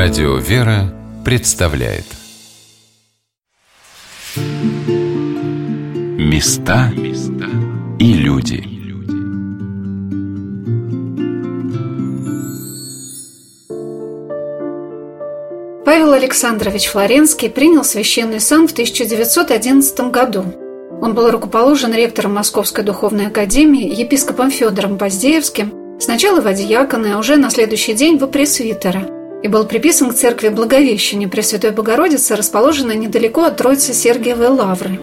Радио «Вера» представляет. Места и люди. Павел Александрович Флоренский принял священный сан в 1911 году. Он был рукоположен ректором Московской духовной академии епископом Федором Поздеевским, сначала в диаконы, а уже на следующий день в пресвитера – и был приписан к церкви Благовещения Пресвятой Богородицы, расположенной недалеко от Троицы Сергиевой Лавры.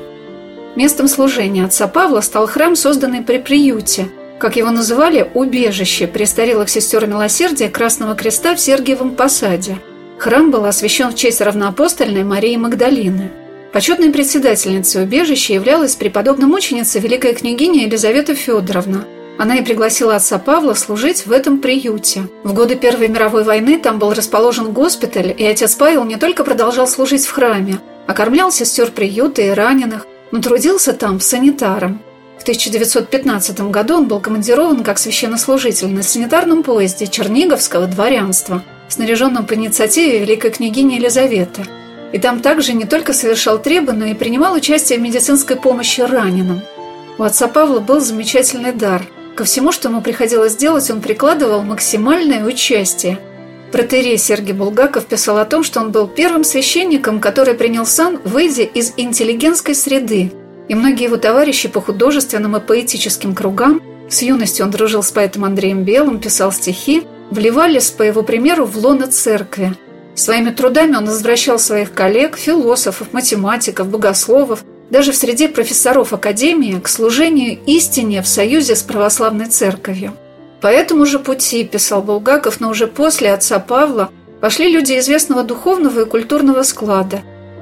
Местом служения отца Павла стал храм, созданный при приюте, как его называли, убежище престарелых сестер милосердия Красного Креста в Сергиевом Посаде. Храм был освящен в честь равноапостольной Марии Магдалины. Почетной председательницей убежища являлась преподобная мученица великая княгиня Елизавета Федоровна – она и пригласила отца Павла служить в этом приюте. В годы Первой мировой войны там был расположен госпиталь, и отец Павел не только продолжал служить в храме, а кормлял сестер приюта и раненых, но трудился там санитаром. В 1915 году он был командирован как священнослужитель на санитарном поезде Черниговского дворянства, снаряженном по инициативе великой княгини Елизаветы. И там также не только совершал требы, но и принимал участие в медицинской помощи раненым. У отца Павла был замечательный дар – Ко всему, что ему приходилось делать, он прикладывал максимальное участие. Протерей Сергей Булгаков писал о том, что он был первым священником, который принял сан, выйдя из интеллигентской среды. И многие его товарищи по художественным и поэтическим кругам, с юности он дружил с поэтом Андреем Белым, писал стихи, вливались, по его примеру, в лоно церкви. Своими трудами он возвращал своих коллег, философов, математиков, богословов, даже в среде профессоров Академии к служению истине в союзе с православной церковью. По этому же пути, писал Булгаков, но уже после отца Павла, пошли люди известного духовного и культурного склада.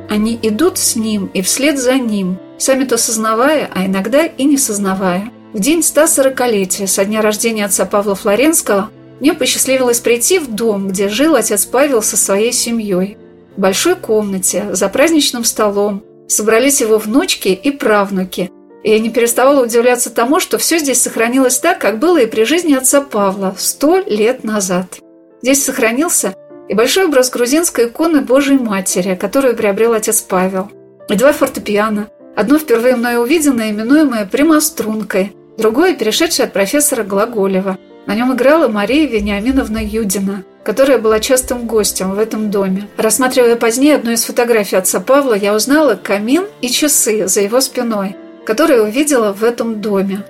Они идут с ним и вслед за ним, сами то сознавая, а иногда и не сознавая. В день 140-летия со дня рождения отца Павла Флоренского мне посчастливилось прийти в дом, где жил отец Павел со своей семьей. В большой комнате, за праздничным столом, собрались его внучки и правнуки. И я не переставала удивляться тому, что все здесь сохранилось так, как было и при жизни отца Павла сто лет назад. Здесь сохранился и большой образ грузинской иконы Божией Матери, которую приобрел отец Павел, и два фортепиано, одно впервые мною увиденное, именуемое прямострункой, другое перешедшее от профессора Глаголева. На нем играла Мария Вениаминовна Юдина – которая была частым гостем в этом доме. Рассматривая позднее одну из фотографий отца Павла, я узнала камин и часы за его спиной, которые увидела в этом доме.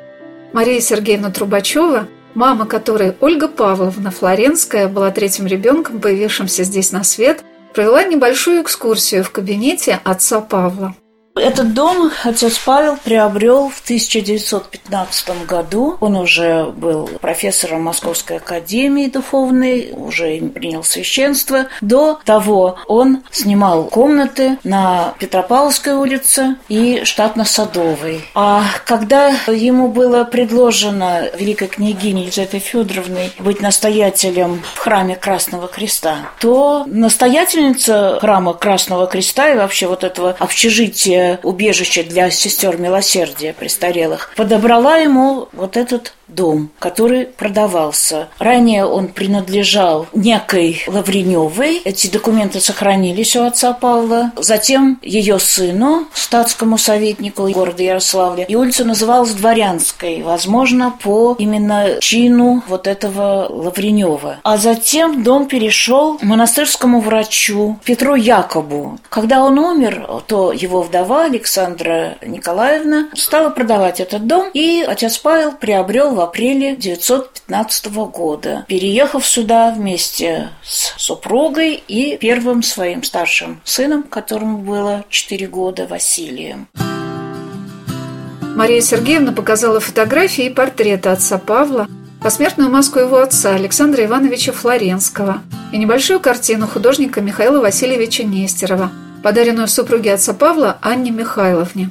Мария Сергеевна Трубачева, мама которой Ольга Павловна Флоренская была третьим ребенком, появившимся здесь на свет, провела небольшую экскурсию в кабинете отца Павла. Этот дом отец Павел приобрел в 1915 году. Он уже был профессором Московской академии духовной, уже принял священство. До того он снимал комнаты на Петропавловской улице и штатно-садовой. А когда ему было предложено великой княгине Елизаветой Федоровной быть настоятелем в храме Красного Креста, то настоятельница храма Красного Креста и вообще вот этого общежития убежище для сестер милосердия престарелых, подобрала ему вот этот дом, который продавался. Ранее он принадлежал некой Лавреневой. Эти документы сохранились у отца Павла. Затем ее сыну, статскому советнику города Ярославля. И улица называлась Дворянской, возможно, по именно чину вот этого Лавренева. А затем дом перешел монастырскому врачу Петру Якобу. Когда он умер, то его вдова Александра Николаевна стала продавать этот дом, и отец Павел приобрел в апреле 1915 года, переехав сюда вместе с супругой и первым своим старшим сыном, которому было 4 года, Василием. Мария Сергеевна показала фотографии и портреты отца Павла, посмертную маску его отца Александра Ивановича Флоренского и небольшую картину художника Михаила Васильевича Нестерова, подаренную супруге отца Павла Анне Михайловне.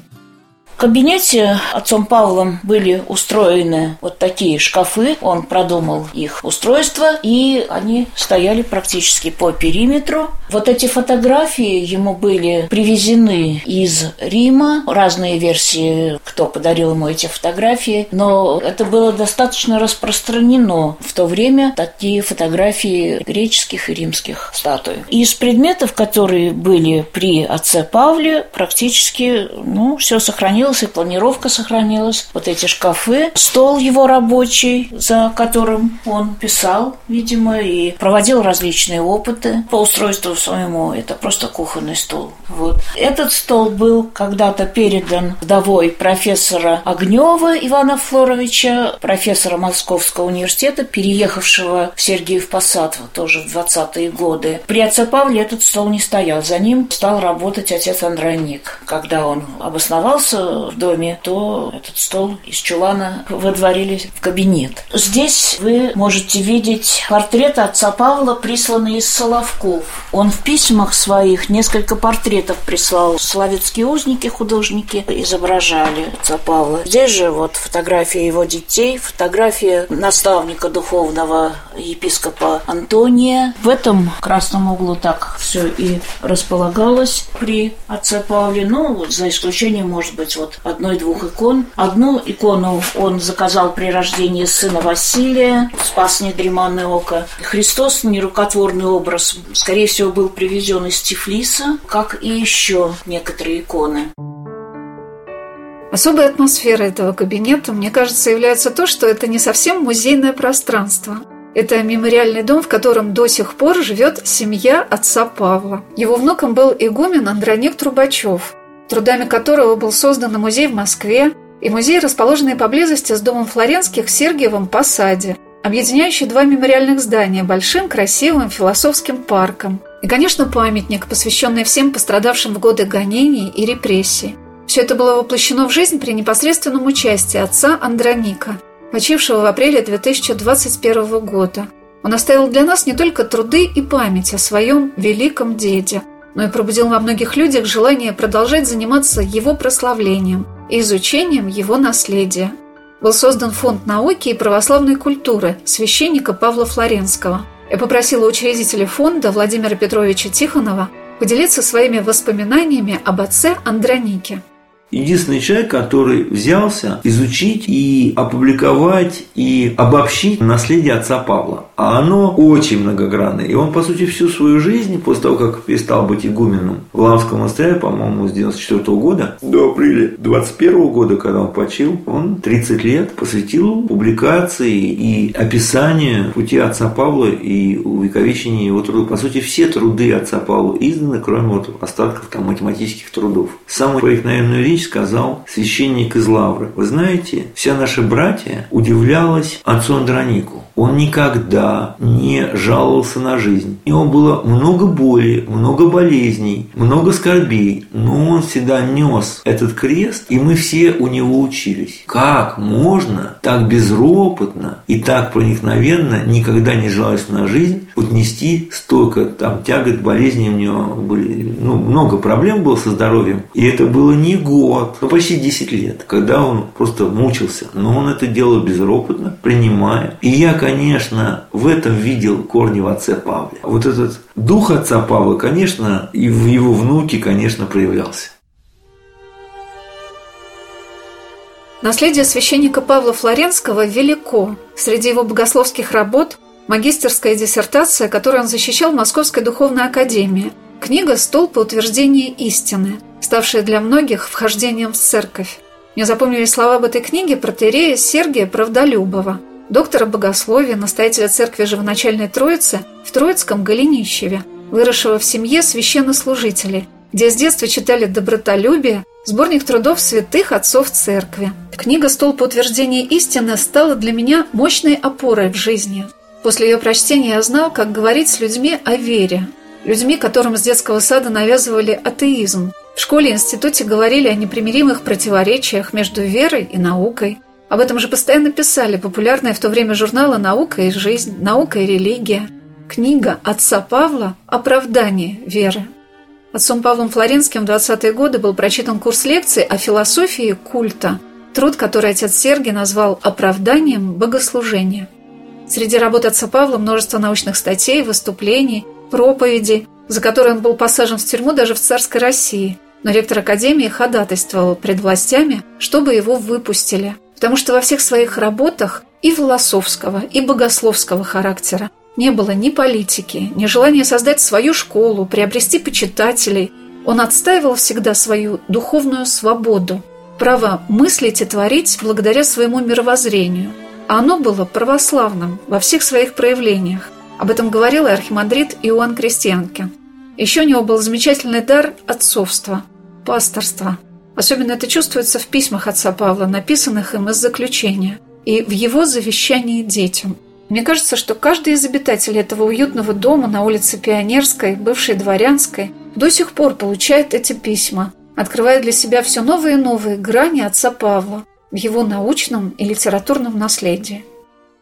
В кабинете отцом Павлом были устроены вот такие шкафы. Он продумал их устройство, и они стояли практически по периметру. Вот эти фотографии ему были привезены из Рима. Разные версии, кто подарил ему эти фотографии. Но это было достаточно распространено в то время, такие фотографии греческих и римских статуй. Из предметов, которые были при отце Павле, практически ну, все сохранилось сохранилась, и планировка сохранилась. Вот эти шкафы, стол его рабочий, за которым он писал, видимо, и проводил различные опыты по устройству своему. Это просто кухонный стол. Вот. Этот стол был когда-то передан вдовой профессора Огнева Ивана Флоровича, профессора Московского университета, переехавшего в Сергиев Посад тоже в 20-е годы. При отце Павле этот стол не стоял. За ним стал работать отец Андроник. Когда он обосновался в доме, то этот стол из чулана выдворили в кабинет. Здесь вы можете видеть портрет отца Павла, присланный из Соловков. Он в письмах своих несколько портретов прислал. Славянские узники, художники изображали отца Павла. Здесь же вот фотография его детей, фотография наставника духовного епископа Антония. В этом красном углу так все и располагалось при отце Павле. Ну, за исключением, может быть, вот одной-двух икон. Одну икону он заказал при рождении сына Василия, спас недреманное око. Христос, нерукотворный образ, скорее всего, был привезен из Тифлиса, как и еще некоторые иконы. Особой атмосферой этого кабинета, мне кажется, является то, что это не совсем музейное пространство. Это мемориальный дом, в котором до сих пор живет семья отца Павла. Его внуком был игумен Андроник Трубачев – трудами которого был создан музей в Москве и музей, расположенный поблизости с домом Флоренских в Сергиевом Посаде, объединяющий два мемориальных здания большим красивым философским парком. И, конечно, памятник, посвященный всем пострадавшим в годы гонений и репрессий. Все это было воплощено в жизнь при непосредственном участии отца Андроника, почившего в апреле 2021 года. Он оставил для нас не только труды и память о своем великом деде – но и пробудил во многих людях желание продолжать заниматься его прославлением и изучением его наследия. Был создан фонд науки и православной культуры священника Павла Флоренского. Я попросила учредителя фонда Владимира Петровича Тихонова поделиться своими воспоминаниями об отце Андронике единственный человек, который взялся изучить и опубликовать и обобщить наследие отца Павла. А оно очень многогранное. И он, по сути, всю свою жизнь, после того, как перестал быть игуменом в Ламском монастыре, по-моему, с 94 года до апреля 21 года, когда он почил, он 30 лет посвятил публикации и описанию пути отца Павла и увековечению его трудов. По сути, все труды отца Павла изданы, кроме вот остатков там математических трудов. Самую проникновенную речь сказал священник из Лавры. Вы знаете, вся наша братья удивлялась отцу Андронику. Он никогда не жаловался на жизнь. У него было много боли, много болезней, много скорбей, но он всегда нес этот крест, и мы все у него учились. Как можно так безропотно и так проникновенно, никогда не жалуясь на жизнь, вот нести столько там тягот, болезней у него были, ну, много проблем было со здоровьем. И это было не год, но почти 10 лет, когда он просто мучился. Но он это делал безропотно, принимая. И я, конечно, в этом видел корни в отце Павле. Вот этот дух отца Павла, конечно, и в его внуке, конечно, проявлялся. Наследие священника Павла Флоренского велико. Среди его богословских работ магистерская диссертация, которую он защищал в Московской духовной академии, книга «Столб утверждения истины», ставшая для многих вхождением в церковь. Мне запомнились слова об этой книге протерея Сергия Правдолюбова – доктора богословия, настоятеля церкви Живоначальной Троицы в Троицком Голенищеве, выросшего в семье священнослужителей, где с детства читали «Добротолюбие», сборник трудов святых отцов церкви. Книга «Столб утверждения истины» стала для меня мощной опорой в жизни. После ее прочтения я знал, как говорить с людьми о вере, людьми, которым с детского сада навязывали атеизм. В школе и институте говорили о непримиримых противоречиях между верой и наукой – об этом же постоянно писали популярные в то время журналы «Наука и жизнь», «Наука и религия», книга отца Павла «Оправдание веры». Отцом Павлом Флоренским в 20-е годы был прочитан курс лекций о философии культа, труд, который отец Сергий назвал «оправданием богослужения». Среди работ отца Павла множество научных статей, выступлений, проповедей, за которые он был посажен в тюрьму даже в царской России. Но ректор Академии ходатайствовал пред властями, чтобы его выпустили, потому что во всех своих работах и философского, и богословского характера не было ни политики, ни желания создать свою школу, приобрести почитателей. Он отстаивал всегда свою духовную свободу, право мыслить и творить благодаря своему мировоззрению. А оно было православным во всех своих проявлениях. Об этом говорил и архимандрит Иоанн Крестьянкин. Еще у него был замечательный дар отцовства, пасторства. Особенно это чувствуется в письмах отца Павла, написанных им из заключения, и в его завещании детям – мне кажется, что каждый из обитателей этого уютного дома на улице Пионерской, бывшей Дворянской, до сих пор получает эти письма, открывая для себя все новые и новые грани отца Павла в его научном и литературном наследии.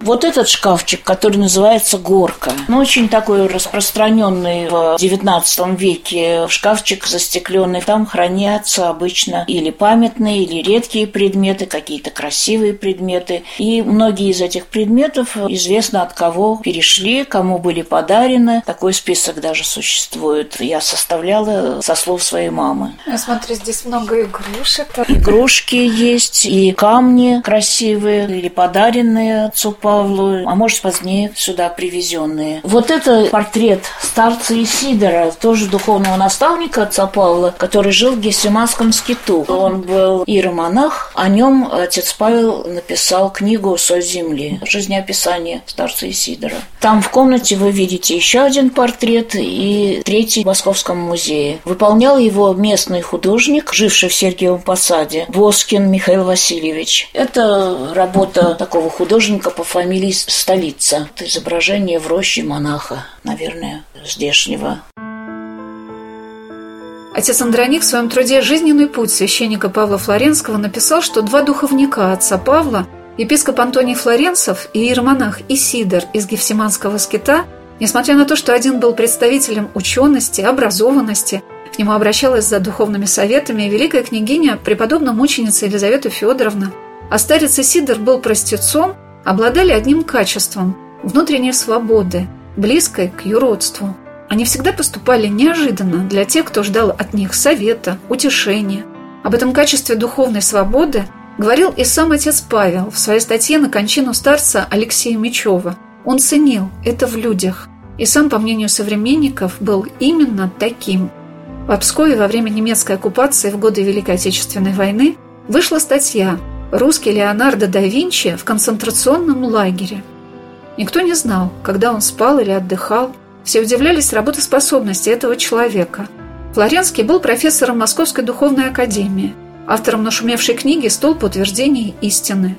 Вот этот шкафчик, который называется «Горка», ну, очень такой распространенный в XIX веке шкафчик застекленный. Там хранятся обычно или памятные, или редкие предметы, какие-то красивые предметы. И многие из этих предметов известно от кого перешли, кому были подарены. Такой список даже существует. Я составляла со слов своей мамы. Я смотрю, здесь много игрушек. Игрушки есть, и камни красивые, или подаренные отцу Павлу, а может позднее сюда привезенные. Вот это портрет старца Исидора, тоже духовного наставника отца Павла, который жил в Гессиманском скиту. Он был иеромонах, о нем отец Павел написал книгу «Соль земли», жизнеописание старца Исидора. Там в комнате вы видите еще один портрет и третий в Московском музее. Выполнял его местный художник, живший в Сергиевом Посаде, Воскин Михаил Васильевич. Это работа такого художника по фамилии Столица. Это изображение в роще монаха, наверное, здешнего. Отец Андроник в своем труде «Жизненный путь» священника Павла Флоренского написал, что два духовника отца Павла, епископ Антоний Флоренцев и иеромонах Исидор из Гефсиманского скита, несмотря на то, что один был представителем учености, образованности, к нему обращалась за духовными советами великая княгиня, преподобная мученица Елизавета Федоровна, а старец Исидор был простецом – обладали одним качеством – внутренней свободы, близкой к юродству. Они всегда поступали неожиданно для тех, кто ждал от них совета, утешения. Об этом качестве духовной свободы говорил и сам отец Павел в своей статье на кончину старца Алексея Мечева. Он ценил это в людях, и сам, по мнению современников, был именно таким. В Пскове во время немецкой оккупации в годы Великой Отечественной войны вышла статья русский Леонардо да Винчи в концентрационном лагере. Никто не знал, когда он спал или отдыхал. Все удивлялись работоспособности этого человека. Флоренский был профессором Московской духовной академии, автором нашумевшей книги «Столб утверждений истины»,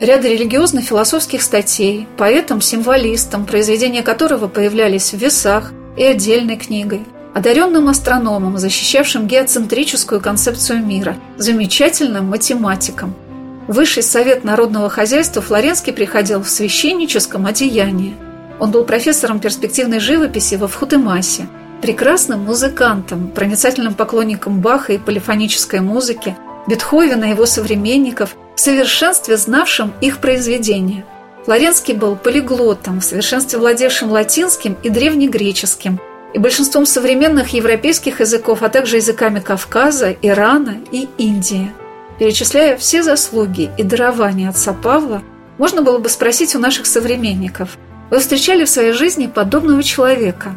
ряда религиозно-философских статей, поэтом-символистом, произведения которого появлялись в весах и отдельной книгой, одаренным астрономом, защищавшим геоцентрическую концепцию мира, замечательным математиком – Высший совет народного хозяйства Флоренский приходил в священническом одеянии. Он был профессором перспективной живописи во Вхутемасе, прекрасным музыкантом, проницательным поклонником Баха и полифонической музыки, Бетховена и его современников, в совершенстве знавшим их произведения. Флоренский был полиглотом, в совершенстве владевшим латинским и древнегреческим, и большинством современных европейских языков, а также языками Кавказа, Ирана и Индии – Перечисляя все заслуги и дарования отца Павла, можно было бы спросить у наших современников, вы встречали в своей жизни подобного человека?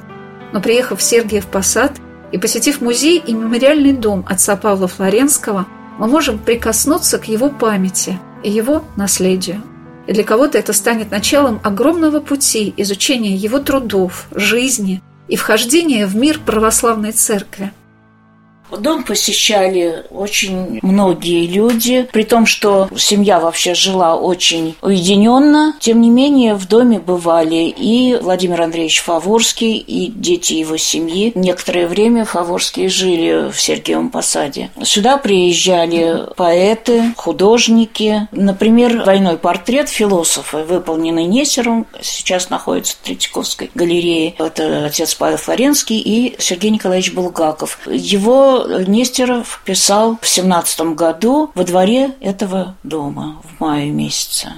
Но приехав в Сергиев Посад и посетив музей и мемориальный дом отца Павла Флоренского, мы можем прикоснуться к его памяти и его наследию. И для кого-то это станет началом огромного пути изучения его трудов, жизни и вхождения в мир православной церкви – Дом посещали очень многие люди, при том, что семья вообще жила очень уединенно. Тем не менее, в доме бывали и Владимир Андреевич Фаворский, и дети его семьи. Некоторое время Фаворские жили в Сергиевом Посаде. Сюда приезжали поэты, художники. Например, двойной портрет философа, выполненный Несером, сейчас находится в Третьяковской галерее. Это отец Павел Флоренский и Сергей Николаевич Булгаков. Его Нестеров писал в семнадцатом году во дворе этого дома в мае месяце.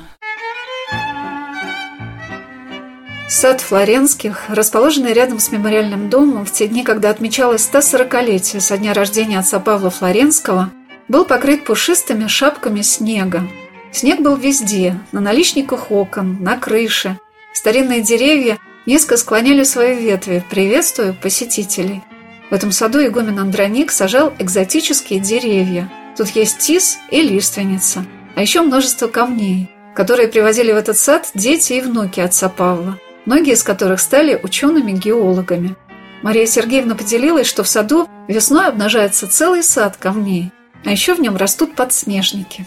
Сад Флоренских, расположенный рядом с мемориальным домом в те дни, когда отмечалось 140-летие со дня рождения отца Павла Флоренского, был покрыт пушистыми шапками снега. Снег был везде, на наличниках окон, на крыше. Старинные деревья низко склоняли свои ветви, приветствуя посетителей – в этом саду игумен Андроник сажал экзотические деревья. Тут есть тис и лиственница, а еще множество камней, которые привозили в этот сад дети и внуки отца Павла, многие из которых стали учеными-геологами. Мария Сергеевна поделилась, что в саду весной обнажается целый сад камней, а еще в нем растут подснежники.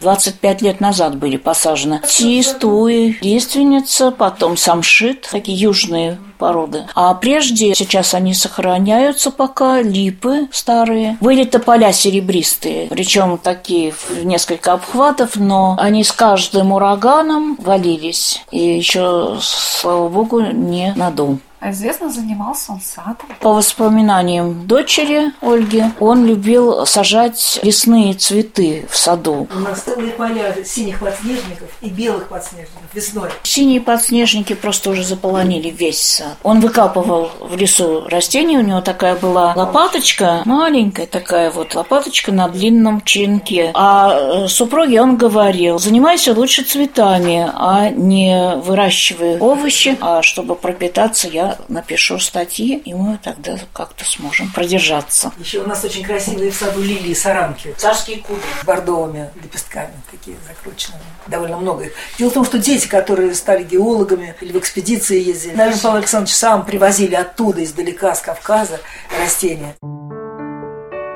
25 лет назад были посажены тис, туи, лиственница, потом самшит, такие южные породы. А прежде, сейчас они сохраняются пока, липы старые. Были тополя серебристые, причем такие в несколько обхватов, но они с каждым ураганом валились. И еще, слава богу, не на дом. А известно, занимался он садом. По воспоминаниям дочери Ольги, он любил сажать лесные цветы в саду. У нас целые поля синих подснежников и белых подснежников весной. Синие подснежники просто уже заполонили весь сад. Он выкапывал в лесу растения, у него такая была лопаточка, маленькая такая вот лопаточка на длинном черенке. А э, супруге он говорил, занимайся лучше цветами, а не выращивай овощи, а чтобы пропитаться я напишу статьи, и мы тогда как-то сможем продержаться. Еще у нас очень красивые в саду лилии саранки. Царские кудри. С бордовыми лепестками такие закрученными. Довольно много их. Дело в том, что дети, которые стали геологами или в экспедиции ездили, наверное, Павел Александрович сам привозили оттуда, издалека, с Кавказа, растения.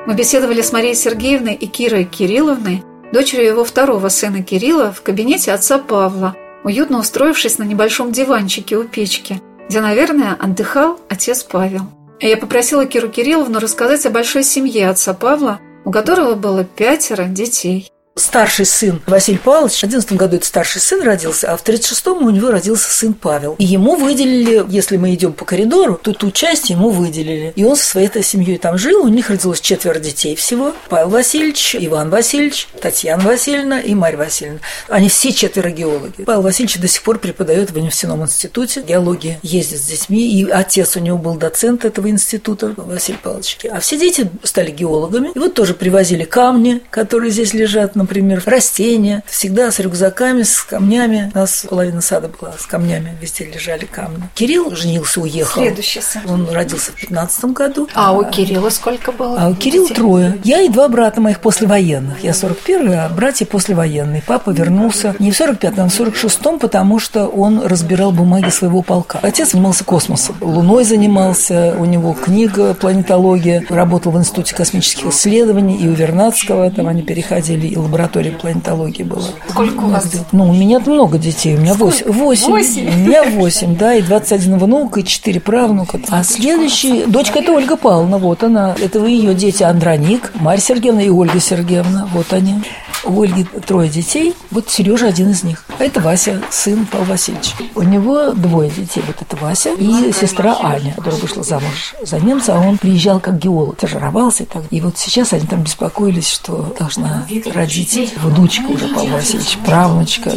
Мы беседовали с Марией Сергеевной и Кирой Кирилловной, дочерью его второго сына Кирилла, в кабинете отца Павла, уютно устроившись на небольшом диванчике у печки – где, наверное, отдыхал отец Павел. Я попросила Киру Кирилловну рассказать о большой семье отца Павла, у которого было пятеро детей старший сын Василий Павлович, в 11 году это старший сын родился, а в 36-м у него родился сын Павел. И ему выделили, если мы идем по коридору, то ту часть ему выделили. И он со своей этой семьей там жил, у них родилось четверо детей всего. Павел Васильевич, Иван Васильевич, Татьяна Васильевна и Марья Васильевна. Они все четверо геологи. Павел Васильевич до сих пор преподает в нефтяном институте геологии, ездит с детьми, и отец у него был доцент этого института, Василий Павлович. А все дети стали геологами. И вот тоже привозили камни, которые здесь лежат например, растения, всегда с рюкзаками, с камнями. У нас половина сада была с камнями, везде лежали камни. Кирилл женился, уехал. Следующий сын. Он родился в 15 году. А у Кирилла сколько было? А у Кирилла детей? трое. Я и два брата моих послевоенных. Я 41-й, а братья послевоенные. Папа вернулся не в 45-м, а в 46-м, потому что он разбирал бумаги своего полка. Отец занимался космосом. Луной занимался, у него книга «Планетология», работал в Институте космических исследований, и у Вернадского, там они переходили, и лаборатория планетологии была. Сколько у вас? Ну, у меня много детей, у меня восемь. Восемь. У меня восемь, да, и 21 внук, и четыре правнука. А следующий, дочка это Ольга Павловна, вот она. Это ее дети Андроник, Марья Сергеевна и Ольга Сергеевна, вот они. У Ольги трое детей, вот Сережа один из них. А это Вася, сын Павла Васильевича. У него двое детей, вот это Вася и сестра Аня, которая вышла замуж за немца, а он приезжал как геолог, стажировался и так. И вот сейчас они там беспокоились, что должна родить внучка уже Павла Васильевича, правнучка,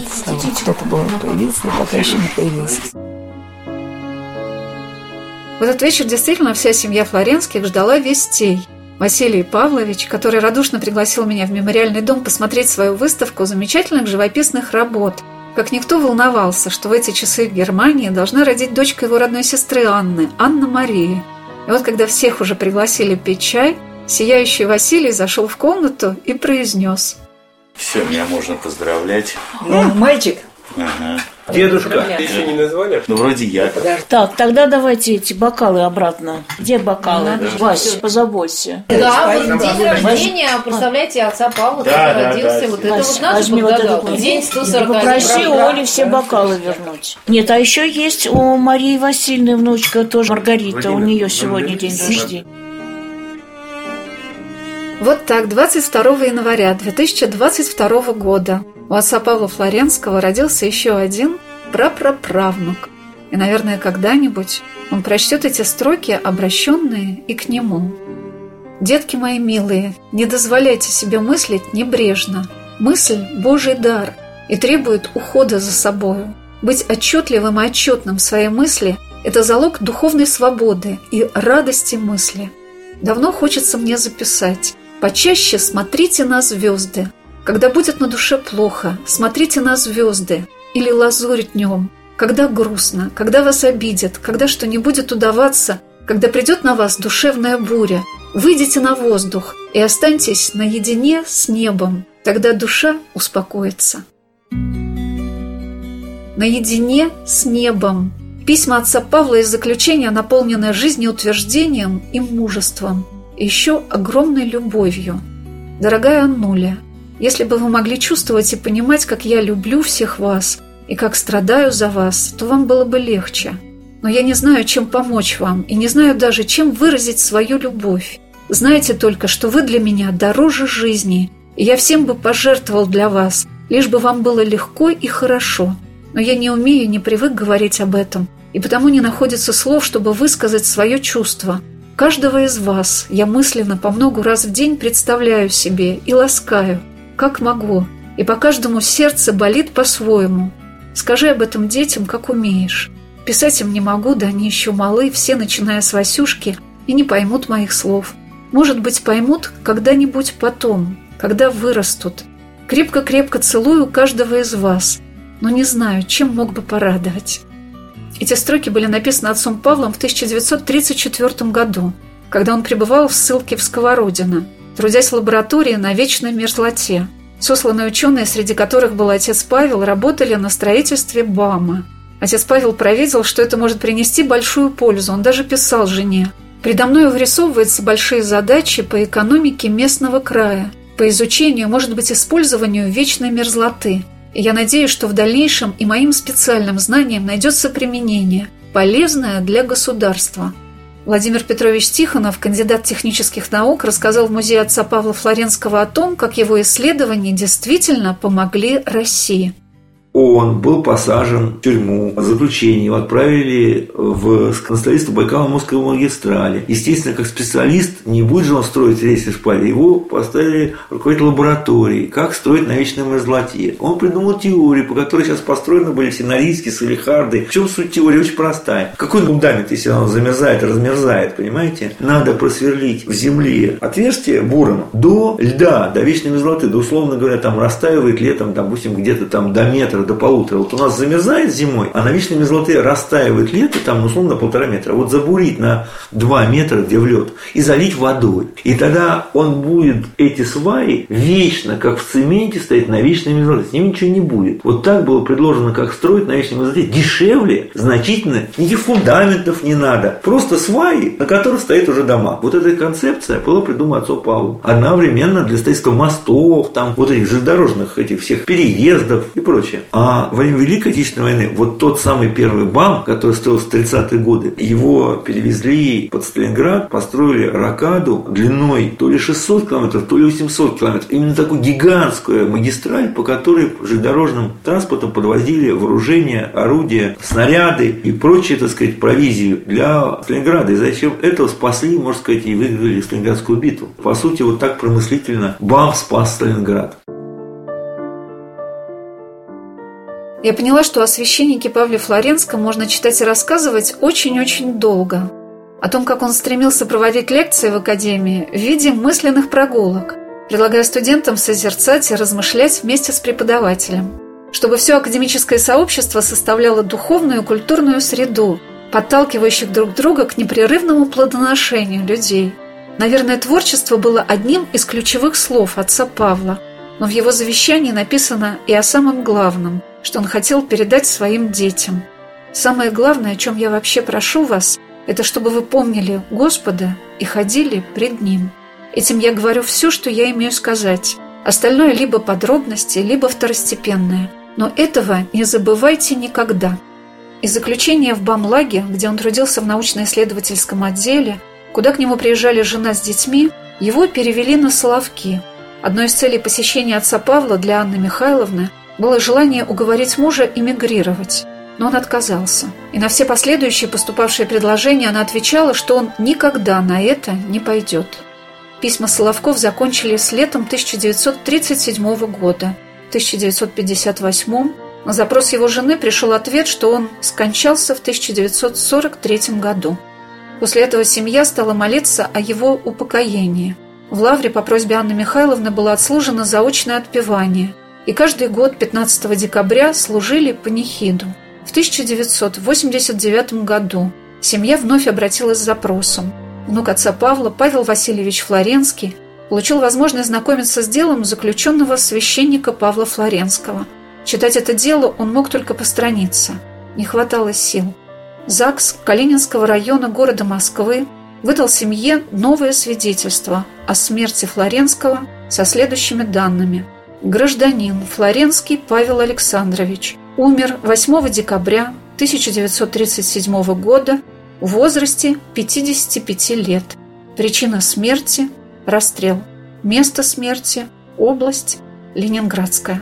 кто-то был появился, но пока еще не появился. В этот вечер действительно вся семья Флоренских ждала вестей – Василий Павлович, который радушно пригласил меня в мемориальный дом посмотреть свою выставку замечательных живописных работ, как никто волновался, что в эти часы в Германии должна родить дочка его родной сестры Анны, Анна Мария. И вот когда всех уже пригласили пить чай, сияющий Василий зашел в комнату и произнес. Все, меня можно поздравлять. Ну, мальчик. Ага. Дедушка. Ты еще не назвали? Ну, вроде я. Так, тогда давайте эти бокалы обратно. Где бокалы? Вась, позаботься. Да, вот день рождения, представляете, отца Павла, Да, который да, родился. да. Вот это Вась, вот вот подгадал. этот. День 140 Попроси у Оли все бокалы вернуть. Нет, а еще есть у Марии Васильевны внучка тоже, Маргарита, у нее сегодня день рождения. Вот так, 22 января 2022 года у отца Павла Флоренского родился еще один прапраправнук. И, наверное, когда-нибудь он прочтет эти строки, обращенные и к нему. Детки мои милые, не дозволяйте себе мыслить небрежно. Мысль – Божий дар и требует ухода за собою. Быть отчетливым и отчетным в своей мысли – это залог духовной свободы и радости мысли. Давно хочется мне записать. Почаще смотрите на звезды. Когда будет на душе плохо, смотрите на звезды или лазурь днем. Когда грустно, когда вас обидят, когда что не будет удаваться, когда придет на вас душевная буря, выйдите на воздух и останьтесь наедине с небом. Тогда душа успокоится. Наедине с небом. Письма отца Павла из заключения наполнены жизнеутверждением и мужеством, еще огромной любовью. Дорогая Аннуля, если бы вы могли чувствовать и понимать, как я люблю всех вас и как страдаю за вас, то вам было бы легче. Но я не знаю, чем помочь вам, и не знаю даже, чем выразить свою любовь. Знаете только, что вы для меня дороже жизни, и я всем бы пожертвовал для вас, лишь бы вам было легко и хорошо. Но я не умею, не привык говорить об этом, и потому не находится слов, чтобы высказать свое чувство. Каждого из вас я мысленно по много раз в день представляю себе и ласкаю, как могу, и по каждому сердце болит по-своему. Скажи об этом детям, как умеешь. Писать им не могу, да они еще малы, все, начиная с Васюшки, и не поймут моих слов. Может быть, поймут когда-нибудь потом, когда вырастут. Крепко-крепко целую каждого из вас, но не знаю, чем мог бы порадовать. Эти строки были написаны отцом Павлом в 1934 году, когда он пребывал в ссылке в Сковородино, трудясь в лаборатории на вечной мерзлоте. Сосланные ученые, среди которых был отец Павел, работали на строительстве БАМа. Отец Павел провидел, что это может принести большую пользу. Он даже писал жене. «Предо мной вырисовываются большие задачи по экономике местного края, по изучению, может быть, использованию вечной мерзлоты. И я надеюсь, что в дальнейшем и моим специальным знаниям найдется применение, полезное для государства». Владимир Петрович Тихонов, кандидат технических наук, рассказал в музее отца Павла Флоренского о том, как его исследования действительно помогли России. Он был посажен в тюрьму, в заключение, его отправили в канцеляристу Байкало-Амурской магистрали. Естественно, как специалист, не будет же он строить рейсы шпали, его поставили руководить лабораторией, как строить на вечной мерзлоте. Он придумал теорию, по которой сейчас построены были все Норильские, Салихарды. В чем суть теории? Очень простая. Какой фундамент, если он замерзает размерзает, понимаете? Надо просверлить в земле отверстие буром до льда, до вечной мерзлоты, до, условно говоря, там растаивает летом, допустим, где-то там до метра, до полутора. Вот у нас замерзает зимой, а на вечной мерзлоте растаивает лето, там, условно, полтора метра. Вот забурить на 2 метра, где в лед, и залить водой. И тогда он будет, эти сваи, вечно, как в цементе, стоять на вечной мерзлоте. С ним ничего не будет. Вот так было предложено, как строить на вечной мерзлоте. Дешевле, значительно, никаких фундаментов не надо. Просто сваи, на которых стоят уже дома. Вот эта концепция была придумана отцом Павлом. Одновременно для строительства мостов, там, вот этих железнодорожных, этих всех переездов и прочее. А во время Великой Отечественной войны вот тот самый первый БАМ, который строился в 30-е годы, его перевезли под Сталинград, построили ракаду длиной то ли 600 километров, то ли 800 километров. Именно такую гигантскую магистраль, по которой железнодорожным транспортом подвозили вооружение, орудия, снаряды и прочие, так сказать, провизию для Сталинграда. И зачем этого спасли, можно сказать, и выиграли Сталинградскую битву. По сути, вот так промыслительно БАМ спас Сталинград. Я поняла, что о священнике Павле Флоренском можно читать и рассказывать очень-очень долго. О том, как он стремился проводить лекции в академии в виде мысленных прогулок, предлагая студентам созерцать и размышлять вместе с преподавателем. Чтобы все академическое сообщество составляло духовную и культурную среду, подталкивающих друг друга к непрерывному плодоношению людей. Наверное, творчество было одним из ключевых слов отца Павла, но в его завещании написано и о самом главном – что он хотел передать своим детям. Самое главное, о чем я вообще прошу вас, это чтобы вы помнили Господа и ходили пред Ним. Этим я говорю все, что я имею сказать. Остальное либо подробности, либо второстепенное. Но этого не забывайте никогда. Из заключения в Бамлаге, где он трудился в научно-исследовательском отделе, куда к нему приезжали жена с детьми, его перевели на Соловки. Одной из целей посещения отца Павла для Анны Михайловны было желание уговорить мужа эмигрировать. Но он отказался. И на все последующие поступавшие предложения она отвечала, что он никогда на это не пойдет. Письма Соловков закончились летом 1937 года. В 1958 на запрос его жены пришел ответ, что он скончался в 1943 году. После этого семья стала молиться о его упокоении. В Лавре по просьбе Анны Михайловны было отслужено заочное отпевание, и каждый год 15 декабря служили панихиду. В 1989 году семья вновь обратилась с запросом. Внук отца Павла, Павел Васильевич Флоренский, получил возможность знакомиться с делом заключенного священника Павла Флоренского. Читать это дело он мог только по странице. Не хватало сил. ЗАГС Калининского района города Москвы выдал семье новое свидетельство о смерти Флоренского со следующими данными. Гражданин Флоренский Павел Александрович умер 8 декабря 1937 года в возрасте 55 лет. Причина смерти – расстрел. Место смерти – область Ленинградская.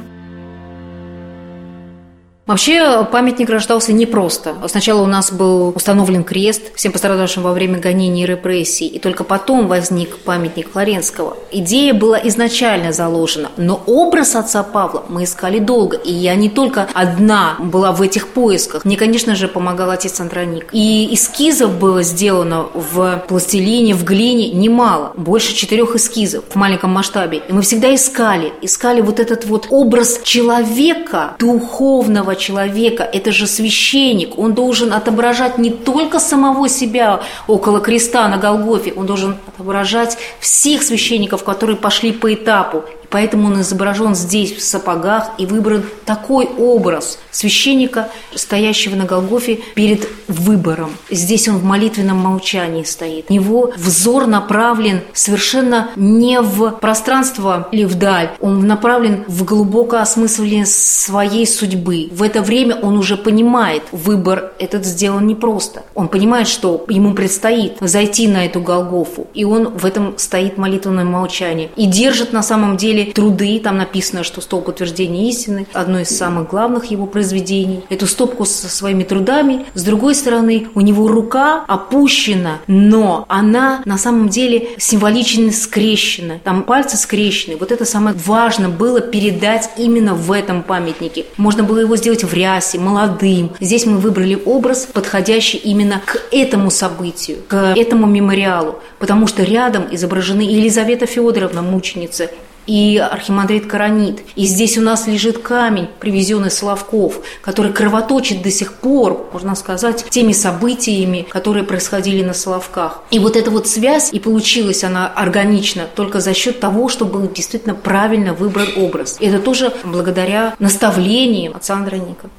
Вообще памятник рождался непросто. Сначала у нас был установлен крест всем пострадавшим во время гонений и репрессий, и только потом возник памятник Флоренского. Идея была изначально заложена, но образ отца Павла мы искали долго, и я не только одна была в этих поисках. Мне, конечно же, помогал отец Андроник. И эскизов было сделано в пластилине, в глине немало, больше четырех эскизов в маленьком масштабе. И мы всегда искали, искали вот этот вот образ человека, духовного человека, это же священник, он должен отображать не только самого себя около креста на Голгофе, он должен отображать всех священников, которые пошли по этапу. Поэтому он изображен здесь в сапогах и выбран такой образ священника, стоящего на Голгофе перед выбором. Здесь он в молитвенном молчании стоит. У него взор направлен совершенно не в пространство или вдаль, он направлен в глубокое осмысливание своей судьбы. В это время он уже понимает, выбор этот сделан непросто. Он понимает, что ему предстоит зайти на эту Голгофу, и он в этом стоит молитвенное молчание и держит на самом деле труды, там написано, что столб утверждения истины, одно из самых главных его произведений. Эту стопку со своими трудами. С другой стороны, у него рука опущена, но она на самом деле символично скрещена. Там пальцы скрещены. Вот это самое важно было передать именно в этом памятнике. Можно было его сделать в рясе, молодым. Здесь мы выбрали образ, подходящий именно к этому событию, к этому мемориалу, потому что рядом изображены Елизавета Федоровна, мученица, и архимандрит Коронит. И здесь у нас лежит камень, привезенный Соловков, который кровоточит до сих пор, можно сказать, теми событиями, которые происходили на Соловках. И вот эта вот связь, и получилась она органично только за счет того, что был действительно правильно выбран образ. И это тоже благодаря наставлениям отца Андроника.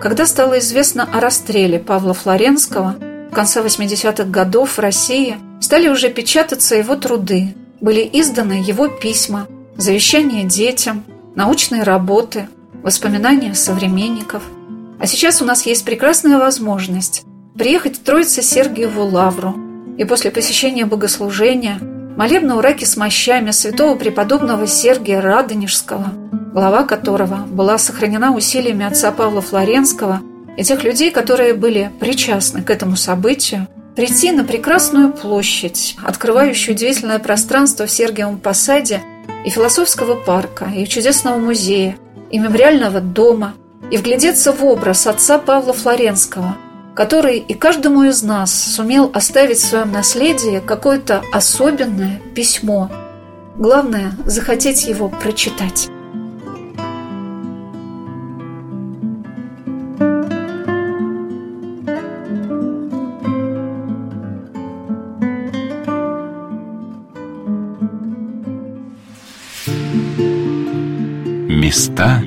Когда стало известно о расстреле Павла Флоренского в конце 80-х годов в России, стали уже печататься его труды, были изданы его письма, завещания детям, научные работы, воспоминания современников. А сейчас у нас есть прекрасная возможность приехать в Троице-Сергиеву Лавру и после посещения богослужения молебна ураки с мощами святого преподобного Сергия Радонежского, глава которого была сохранена усилиями отца Павла Флоренского и тех людей, которые были причастны к этому событию, прийти на прекрасную площадь, открывающую удивительное пространство в Сергиевом Посаде и философского парка, и чудесного музея, и мемориального дома, и вглядеться в образ отца Павла Флоренского, который и каждому из нас сумел оставить в своем наследии какое-то особенное письмо. Главное – захотеть его прочитать. Места